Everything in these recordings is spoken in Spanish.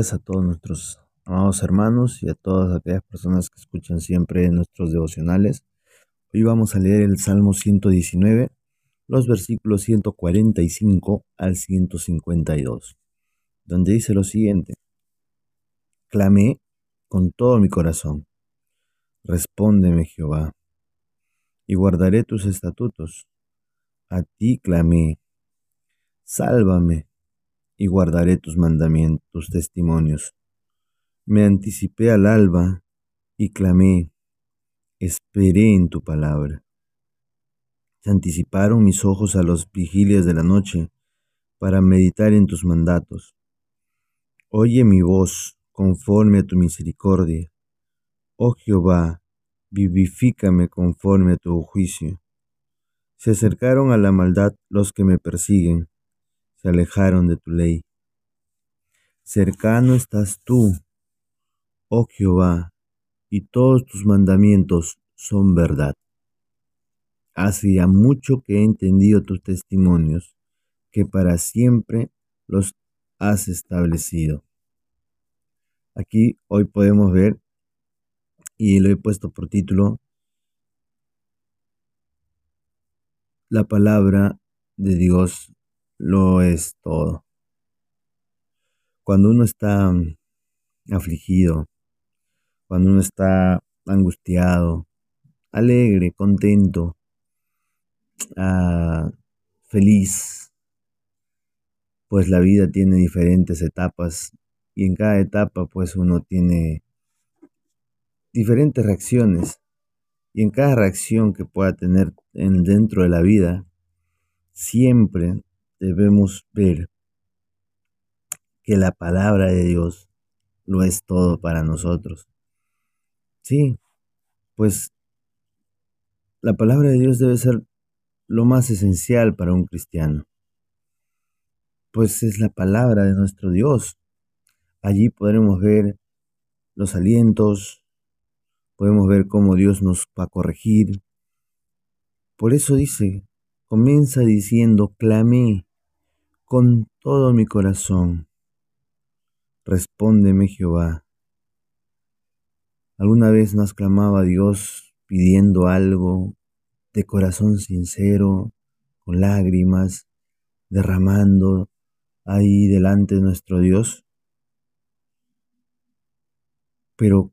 a todos nuestros amados hermanos y a todas aquellas personas que escuchan siempre nuestros devocionales. Hoy vamos a leer el Salmo 119, los versículos 145 al 152, donde dice lo siguiente. Clamé con todo mi corazón. Respóndeme, Jehová, y guardaré tus estatutos. A ti clamé. Sálvame y guardaré tus mandamientos, tus testimonios. Me anticipé al alba y clamé, esperé en tu palabra. Se anticiparon mis ojos a los vigilias de la noche para meditar en tus mandatos. Oye mi voz conforme a tu misericordia. Oh Jehová, vivifícame conforme a tu juicio. Se acercaron a la maldad los que me persiguen se alejaron de tu ley. Cercano estás tú, oh Jehová, y todos tus mandamientos son verdad. Hace ya mucho que he entendido tus testimonios, que para siempre los has establecido. Aquí hoy podemos ver, y lo he puesto por título, la palabra de Dios lo es todo. Cuando uno está mm, afligido, cuando uno está angustiado, alegre, contento, ah, feliz, pues la vida tiene diferentes etapas y en cada etapa pues uno tiene diferentes reacciones y en cada reacción que pueda tener en, dentro de la vida siempre debemos ver que la palabra de Dios lo es todo para nosotros. Sí, pues la palabra de Dios debe ser lo más esencial para un cristiano. Pues es la palabra de nuestro Dios. Allí podremos ver los alientos, podemos ver cómo Dios nos va a corregir. Por eso dice, comienza diciendo, clamé con todo mi corazón. Respóndeme, Jehová. ¿Alguna vez nos clamaba Dios pidiendo algo de corazón sincero, con lágrimas, derramando ahí delante de nuestro Dios? Pero,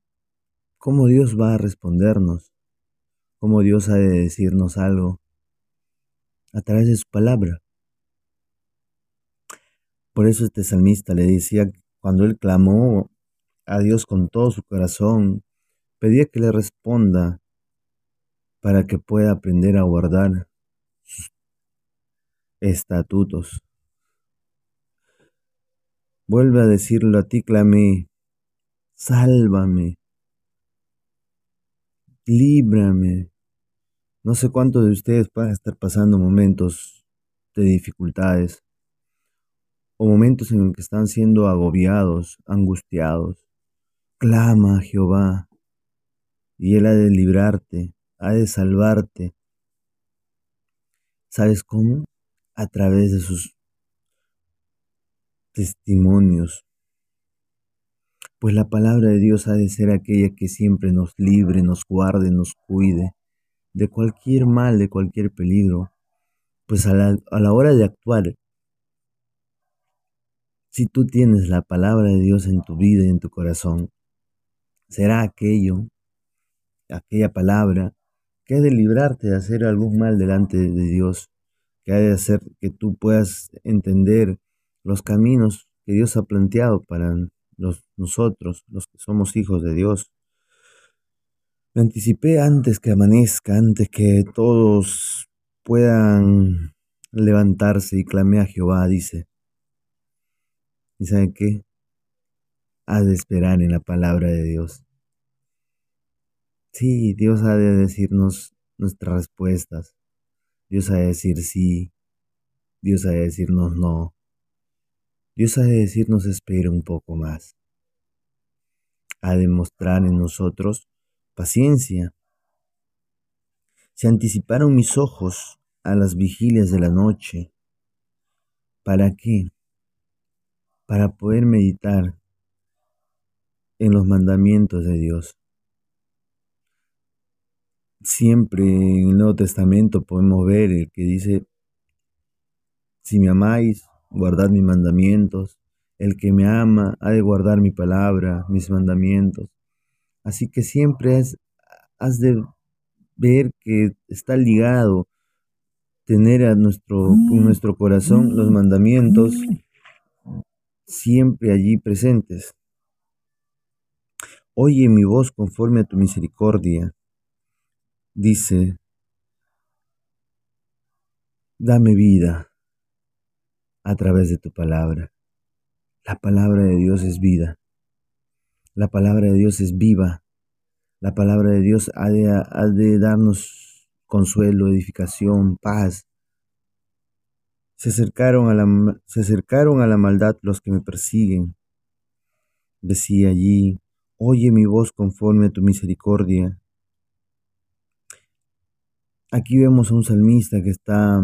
¿cómo Dios va a respondernos? ¿Cómo Dios ha de decirnos algo? A través de su palabra. Por eso este salmista le decía, cuando él clamó a Dios con todo su corazón, pedía que le responda para que pueda aprender a guardar sus estatutos. Vuelve a decirlo, a ti clamé, sálvame, líbrame. No sé cuántos de ustedes pueden estar pasando momentos de dificultades, o momentos en que están siendo agobiados, angustiados. Clama a Jehová y Él ha de librarte, ha de salvarte. ¿Sabes cómo? A través de sus testimonios. Pues la palabra de Dios ha de ser aquella que siempre nos libre, nos guarde, nos cuide de cualquier mal, de cualquier peligro. Pues a la, a la hora de actuar si tú tienes la palabra de Dios en tu vida y en tu corazón, será aquello, aquella palabra, que ha de librarte de hacer algún mal delante de Dios, que ha de hacer que tú puedas entender los caminos que Dios ha planteado para nosotros, los que somos hijos de Dios. Me anticipé antes que amanezca, antes que todos puedan levantarse y clamé a Jehová, dice. ¿Y saben qué? Ha de esperar en la palabra de Dios. Sí, Dios ha de decirnos nuestras respuestas. Dios ha de decir sí. Dios ha de decirnos no. Dios ha de decirnos espera un poco más. Ha de mostrar en nosotros paciencia. Se anticiparon mis ojos a las vigilias de la noche. ¿Para qué? Para poder meditar en los mandamientos de Dios. Siempre en el Nuevo Testamento podemos ver el que dice, si me amáis, guardad mis mandamientos, el que me ama ha de guardar mi palabra, mis mandamientos. Así que siempre has, de ver que está ligado tener a nuestro, en nuestro corazón los mandamientos siempre allí presentes. Oye mi voz conforme a tu misericordia. Dice, dame vida a través de tu palabra. La palabra de Dios es vida. La palabra de Dios es viva. La palabra de Dios ha de, darnos consuelo, edificación, paz. Se acercaron, a la, se acercaron a la maldad los que me persiguen. Decía allí, oye mi voz conforme a tu misericordia. Aquí vemos a un salmista que está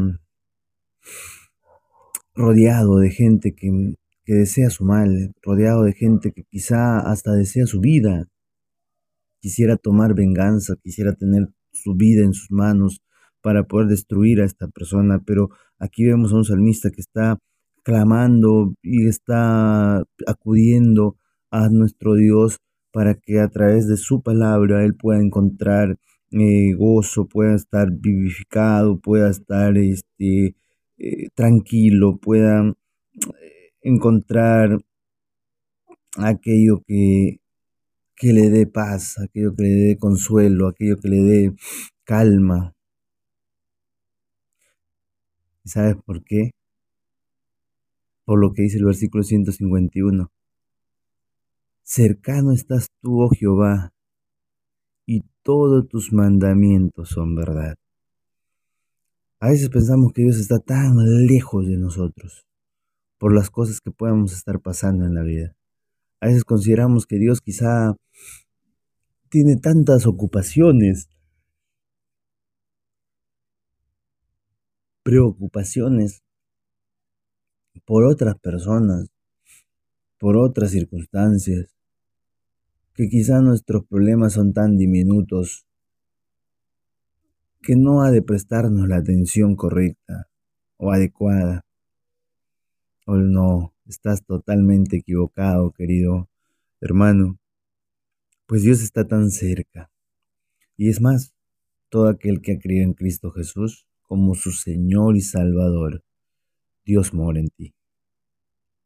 rodeado de gente que que desea su mal, rodeado de gente que quizá hasta desea su vida, quisiera tomar venganza, quisiera tener su vida en sus manos para poder destruir a esta persona, pero aquí vemos a un salmista que está clamando y está acudiendo a nuestro Dios para que a través de su palabra él pueda encontrar eh, gozo, pueda estar vivificado, pueda estar este, eh, tranquilo, pueda encontrar aquello que, que le dé paz, aquello que le dé consuelo, aquello que le dé calma. ¿Y sabes por qué? Por lo que dice el versículo 151. Cercano estás tú, oh Jehová, y todos tus mandamientos son verdad. A veces pensamos que Dios está tan lejos de nosotros por las cosas que podamos estar pasando en la vida. A veces consideramos que Dios quizá tiene tantas ocupaciones, preocupaciones por otras personas, por otras circunstancias, que quizá nuestros problemas son tan diminutos que no ha de prestarnos la atención correcta o adecuada. O no, estás totalmente equivocado, querido hermano, pues Dios está tan cerca. Y es más, todo aquel que ha creído en Cristo Jesús como su Señor y Salvador, Dios mora en ti.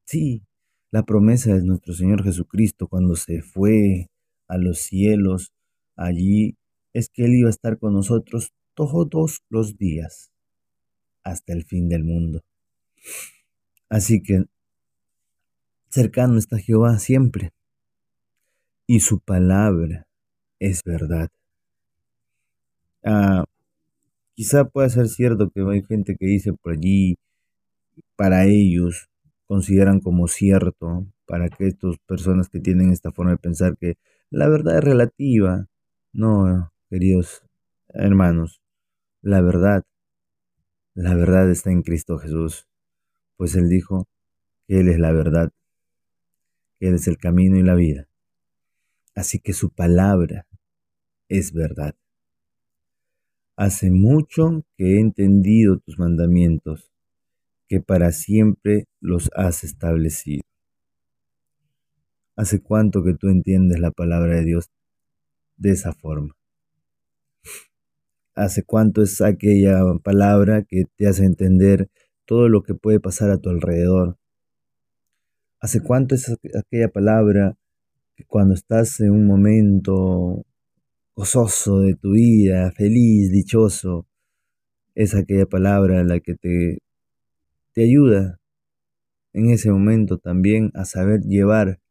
Sí, la promesa de nuestro Señor Jesucristo cuando se fue a los cielos, allí es que Él iba a estar con nosotros todos los días hasta el fin del mundo. Así que cercano está Jehová siempre, y su palabra es verdad. Ah, quizá pueda ser cierto que hay gente que dice por allí, para ellos consideran como cierto, para que estas personas que tienen esta forma de pensar que la verdad es relativa. No, queridos hermanos, la verdad, la verdad está en Cristo Jesús pues Él dijo que Él es la verdad, que Él es el camino y la vida. Así que su palabra es verdad. Hace mucho que he entendido tus mandamientos, que para siempre los has establecido. ¿Hace cuánto que tú entiendes la palabra de Dios de esa forma? ¿Hace cuánto es aquella palabra que te hace entender todo lo que puede pasar a tu alrededor. ¿Hace cuánto es aquella palabra que cuando estás en un momento gozoso de tu vida, feliz, dichoso, es aquella palabra la que te, te ayuda en ese momento también a saber llevar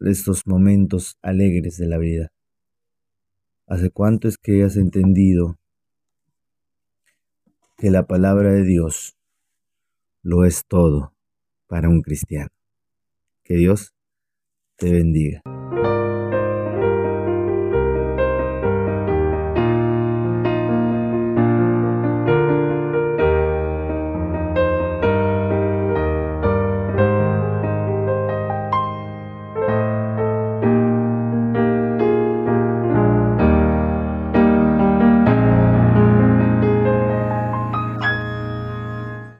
estos momentos alegres de la vida? ¿Hace cuánto es que has entendido que la palabra de Dios lo es todo para un cristiano. Que Dios te bendiga.